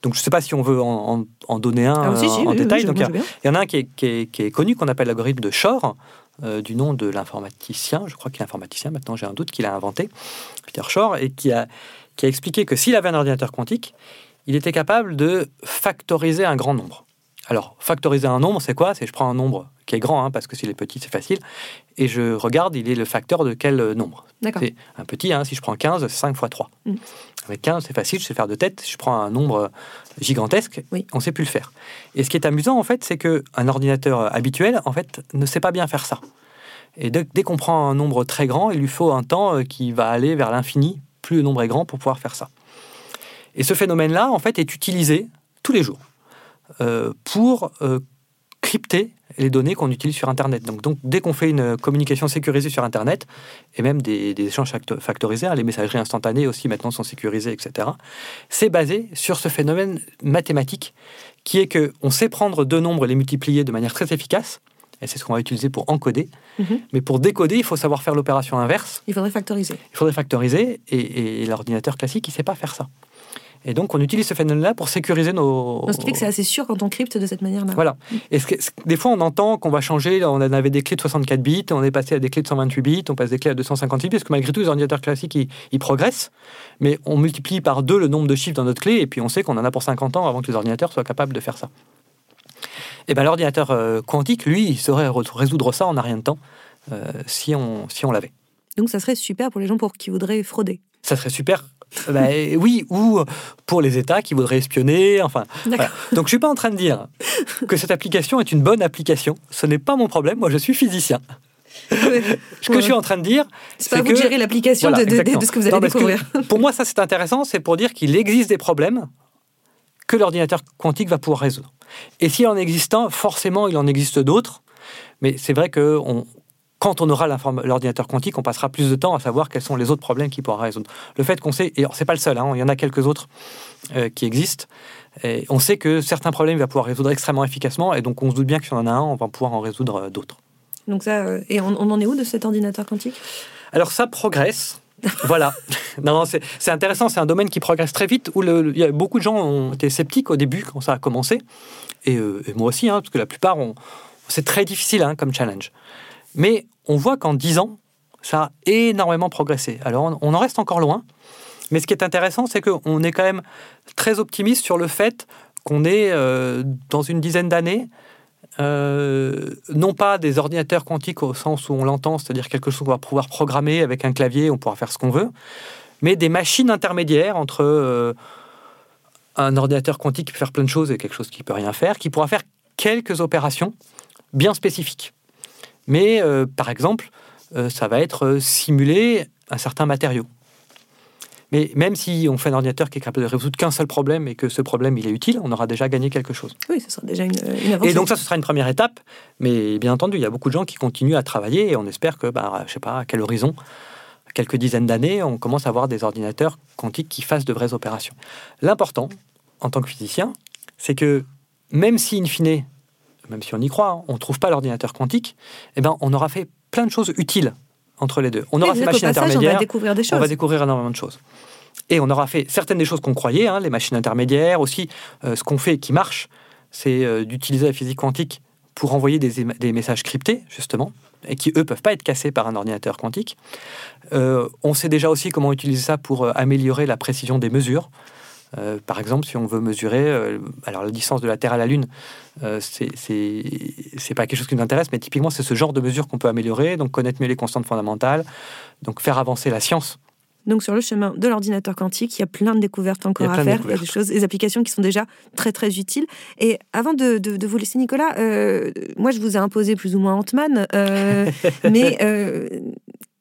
C: Donc, je ne sais pas si on veut en, en- en donner un
B: Ah,
C: euh,
B: si,
C: en
B: oui,
C: détail. Donc, il y en a un qui est, qui est- qui est connu, qu'on appelle l'algorithme de Shor, euh, du nom de l'informaticien, je crois qu'il est informaticien, maintenant j'ai un doute, qu'il a inventé, Peter Shor, et qui a, qui a expliqué que s'il avait un ordinateur quantique, il était capable de factoriser un grand nombre. Alors, factoriser un nombre, c'est quoi? C'est je prends un nombre qui est grand, hein, parce que s'il est petit, c'est facile, et je regarde, il est le facteur de quel euh, nombre
B: D'accord.
C: C'est un petit, hein, si je prends 15, c'est 5 fois 3.
B: Mm.
C: Avec 15, c'est facile, je sais faire de tête. Si je prends un nombre gigantesque,
B: Oui.
C: on ne sait plus le faire. Et ce qui est amusant, en fait, c'est qu'un ordinateur habituel, en fait, ne sait pas bien faire ça. Et dès, dès qu'on prend un nombre très grand, il lui faut un temps euh, qui va aller vers l'infini, plus le nombre est grand, pour pouvoir faire ça. Et ce phénomène-là, en fait, est utilisé tous les jours euh, pour euh, crypter les données qu'on utilise sur Internet. Donc, donc dès qu'on fait une communication sécurisée sur Internet, et même des, des échanges facto- factorisés, hein, les messageries instantanées aussi maintenant sont sécurisées, etc., c'est basé sur ce phénomène mathématique qui est que on sait prendre deux nombres et les multiplier de manière très efficace, et c'est ce qu'on va utiliser pour encoder,
B: Mhm.
C: mais pour décoder, il faut savoir faire l'opération inverse,
B: Il faudrait factoriser.
C: il faudrait factoriser, et, et l'ordinateur classique, il ne sait pas faire ça. Et donc, on utilise ce phénomène-là pour sécuriser nos...
B: Donc, ce qui fait que c'est assez sûr quand on crypte de cette manière-là.
C: Voilà. Et ce que- ce- des fois, on entend qu'on va changer. On avait des clés de 64 bits, on est passé à des clés de 128 bits, on passe des clés à 256 bits, parce que malgré tout, les ordinateurs classiques, ils, ils progressent. Mais on multiplie par deux le nombre de chiffres dans notre clé, et puis on sait qu'on en a pour 50 ans avant que les ordinateurs soient capables de faire ça. Et bien, l'ordinateur euh, quantique, lui, il saurait re- résoudre ça en un rien de temps, euh, si on, si on l'avait.
B: Donc, ça serait super pour les gens pour qui voudraient frauder.
C: Ça serait super. Bah, oui, ou pour les États qui voudraient espionner, enfin. Voilà. Donc je suis pas en train de dire que cette application est une bonne application. Ce n'est pas mon problème. Moi, je suis physicien. Ce que
B: Ouais.
C: je suis en train de dire,
B: C'est pas à vous
C: que-
B: de gérer l'application
C: Voilà,
B: de, ce que vous allez
C: Non, que
B: découvrir.
C: pour moi, ça c'est intéressant. C'est pour dire qu'il existe des problèmes que l'ordinateur quantique va pouvoir résoudre. Et s'il en existe un, forcément, il en existe d'autres. Mais c'est vrai que on- quand on aura l'ordinateur quantique, on passera plus de temps à savoir quels sont les autres problèmes qu'il pourra résoudre. Le fait qu'on sait, et c'est pas le seul, hein, il y en a quelques autres euh, qui existent. Et on sait que certains problèmes il va pouvoir résoudre extrêmement efficacement, et donc on se doute bien qu'il y en a un, on va pouvoir en résoudre euh, d'autres.
B: Donc ça, euh, et on, on en est où de cet ordinateur quantique?
C: Alors ça progresse. voilà. Non, non, c'est intéressant, c'est un domaine qui progresse très vite, où le- y a beaucoup de gens ont été sceptiques au début quand ça a commencé, et, et moi aussi, hein, parce que la plupart, c'est très difficile hein, comme challenge. Mais on voit qu'en 10 ans, ça a énormément progressé. Alors on, en reste encore loin, mais ce qui est intéressant, c'est qu'on est quand même très optimiste sur le fait qu'on est, euh, dans une dizaine d'années, euh, non pas des ordinateurs quantiques au sens où on l'entend, c'est-à-dire quelque chose qu'on va pouvoir programmer avec un clavier, on pourra faire ce qu'on veut, mais des machines intermédiaires entre euh, un ordinateur quantique qui peut faire plein de choses et quelque chose qui peut rien faire, qui pourra faire quelques opérations bien spécifiques. Mais euh, par exemple, euh, ça va être euh, simuler un certain matériau. Mais même si on fait un ordinateur qui est capable de résoudre qu'un seul problème et que ce problème il est utile, on aura déjà gagné quelque chose.
B: Oui, ce sera déjà une, une avancée.
C: Et donc ça, ce sera une première étape. Mais bien entendu, il y a beaucoup de gens qui continuent à travailler et on espère que, bah, je sais pas, à quel horizon, quelques dizaines d'années, on commence à avoir des ordinateurs quantiques qui fassent de vraies opérations. L'important, en tant que physicien, c'est que même si, in fine, même si on y croit, hein, on ne trouve pas l'ordinateur quantique, eh ben, on aura fait plein de choses utiles entre les deux. On aura
B: Oui, qu'au
C: machines
B: passage, on va découvrir des
C: on
B: choses.
C: va découvrir énormément de choses. Et on aura fait certaines des choses qu'on croyait, hein, les machines intermédiaires, aussi euh, ce qu'on fait qui marche, c'est euh, d'utiliser la physique quantique pour envoyer des, messages cryptés, justement, et qui, eux, peuvent pas être cassés par un ordinateur quantique. Euh, on sait déjà aussi comment utiliser ça pour améliorer la précision des mesures. Euh, par exemple, si on veut mesurer, euh, alors la distance de la Terre à la Lune, euh, c'est pas quelque chose qui nous intéresse, mais typiquement c'est ce genre de mesures qu'on peut améliorer, donc connaître mieux les constantes fondamentales, donc faire avancer la science
B: Donc sur le chemin de l'ordinateur quantique, il y a plein de découvertes encore à
C: de
B: faire. Des choses, des applications qui sont déjà très très utiles. Et avant de, de- de vous laisser, Nicolas, euh, moi je vous ai imposé plus ou moins Ant-Man, mais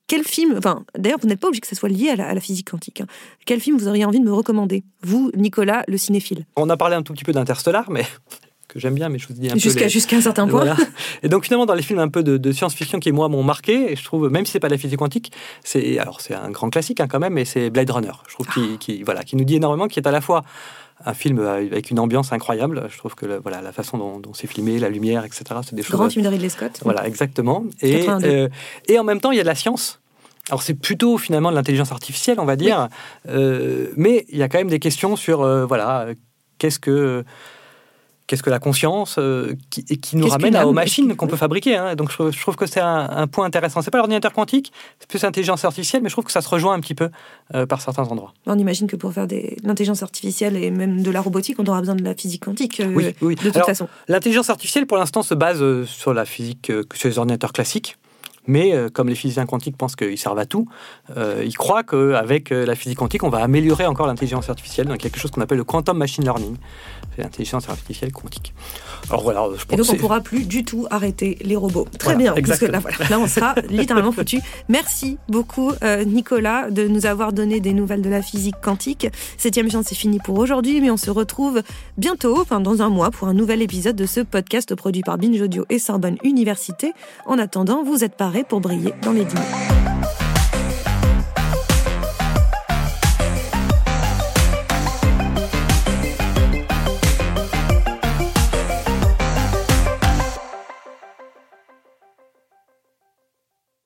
B: quel film, enfin d'ailleurs vous n'êtes pas obligé que ça soit lié à la, à la physique quantique. hein. Quel film vous auriez envie de me recommander? Vous, Nicolas, le cinéphile.
C: On a parlé un tout petit peu d'Interstellar, mais que j'aime bien, mais je vous dis un peu
B: Jusqu'à
C: les-
B: jusqu'à un certain point.
C: Voilà. Et donc finalement, dans les films un peu de, de science-fiction qui moi m'ont marqué, et je trouve, même si c'est pas de la physique quantique, c'est alors c'est un grand classique hein, quand même, mais c'est Blade Runner. Je trouve qui, qui- voilà, qui nous dit énormément, qui est à la fois un film avec une ambiance incroyable. Je trouve que le- voilà la façon dont, dont c'est filmé, la lumière, etc. C'est des choses.
B: Grand film de Ridley Scott.
C: Voilà, exactement. Et,
B: 82.
C: euh, et en même temps, il y a de la science. Alors c'est plutôt finalement de l'intelligence artificielle, on va dire, Euh, mais il y a quand même des questions sur euh, voilà qu'est-ce que qu'est-ce que la conscience euh, qui, et qui nous ramène à- aux machines qu'on peut fabriquer. hein. Donc je, trouve- je trouve que c'est un, un point intéressant. C'est pas l'ordinateur quantique, c'est plus l'intelligence artificielle, mais je trouve que ça se rejoint un petit peu euh, par certains endroits.
B: On imagine que pour faire de l'intelligence artificielle et même de la robotique, on aura besoin de la physique quantique. euh,
C: Oui, oui.
B: De toute
C: Alors,
B: façon.
C: L'intelligence artificielle, pour l'instant, se base euh, sur la physique, sur les ordinateurs classiques. Mais euh, comme les physiciens quantiques pensent qu'ils servent à tout, euh, ils croient qu'avec euh, la physique quantique, on va améliorer encore l'intelligence artificielle dans quelque chose qu'on appelle le quantum machine learning. C'est l'intelligence artificielle quantique. Alors voilà, je pense
B: Et donc, on
C: c'est-
B: pourra plus du tout arrêter les robots. Très
C: Voilà,
B: bien, parce que là,
C: exactement.
B: voilà, là, on sera littéralement foutu. Merci beaucoup, euh, Nicolas, de nous avoir donné des nouvelles de la physique quantique. Septième chance, c'est fini pour aujourd'hui, mais on se retrouve bientôt, enfin dans un mois, pour un nouvel épisode de ce podcast produit par Binge Audio et Sorbonne Université. En attendant, vous êtes pour briller dans les dîners.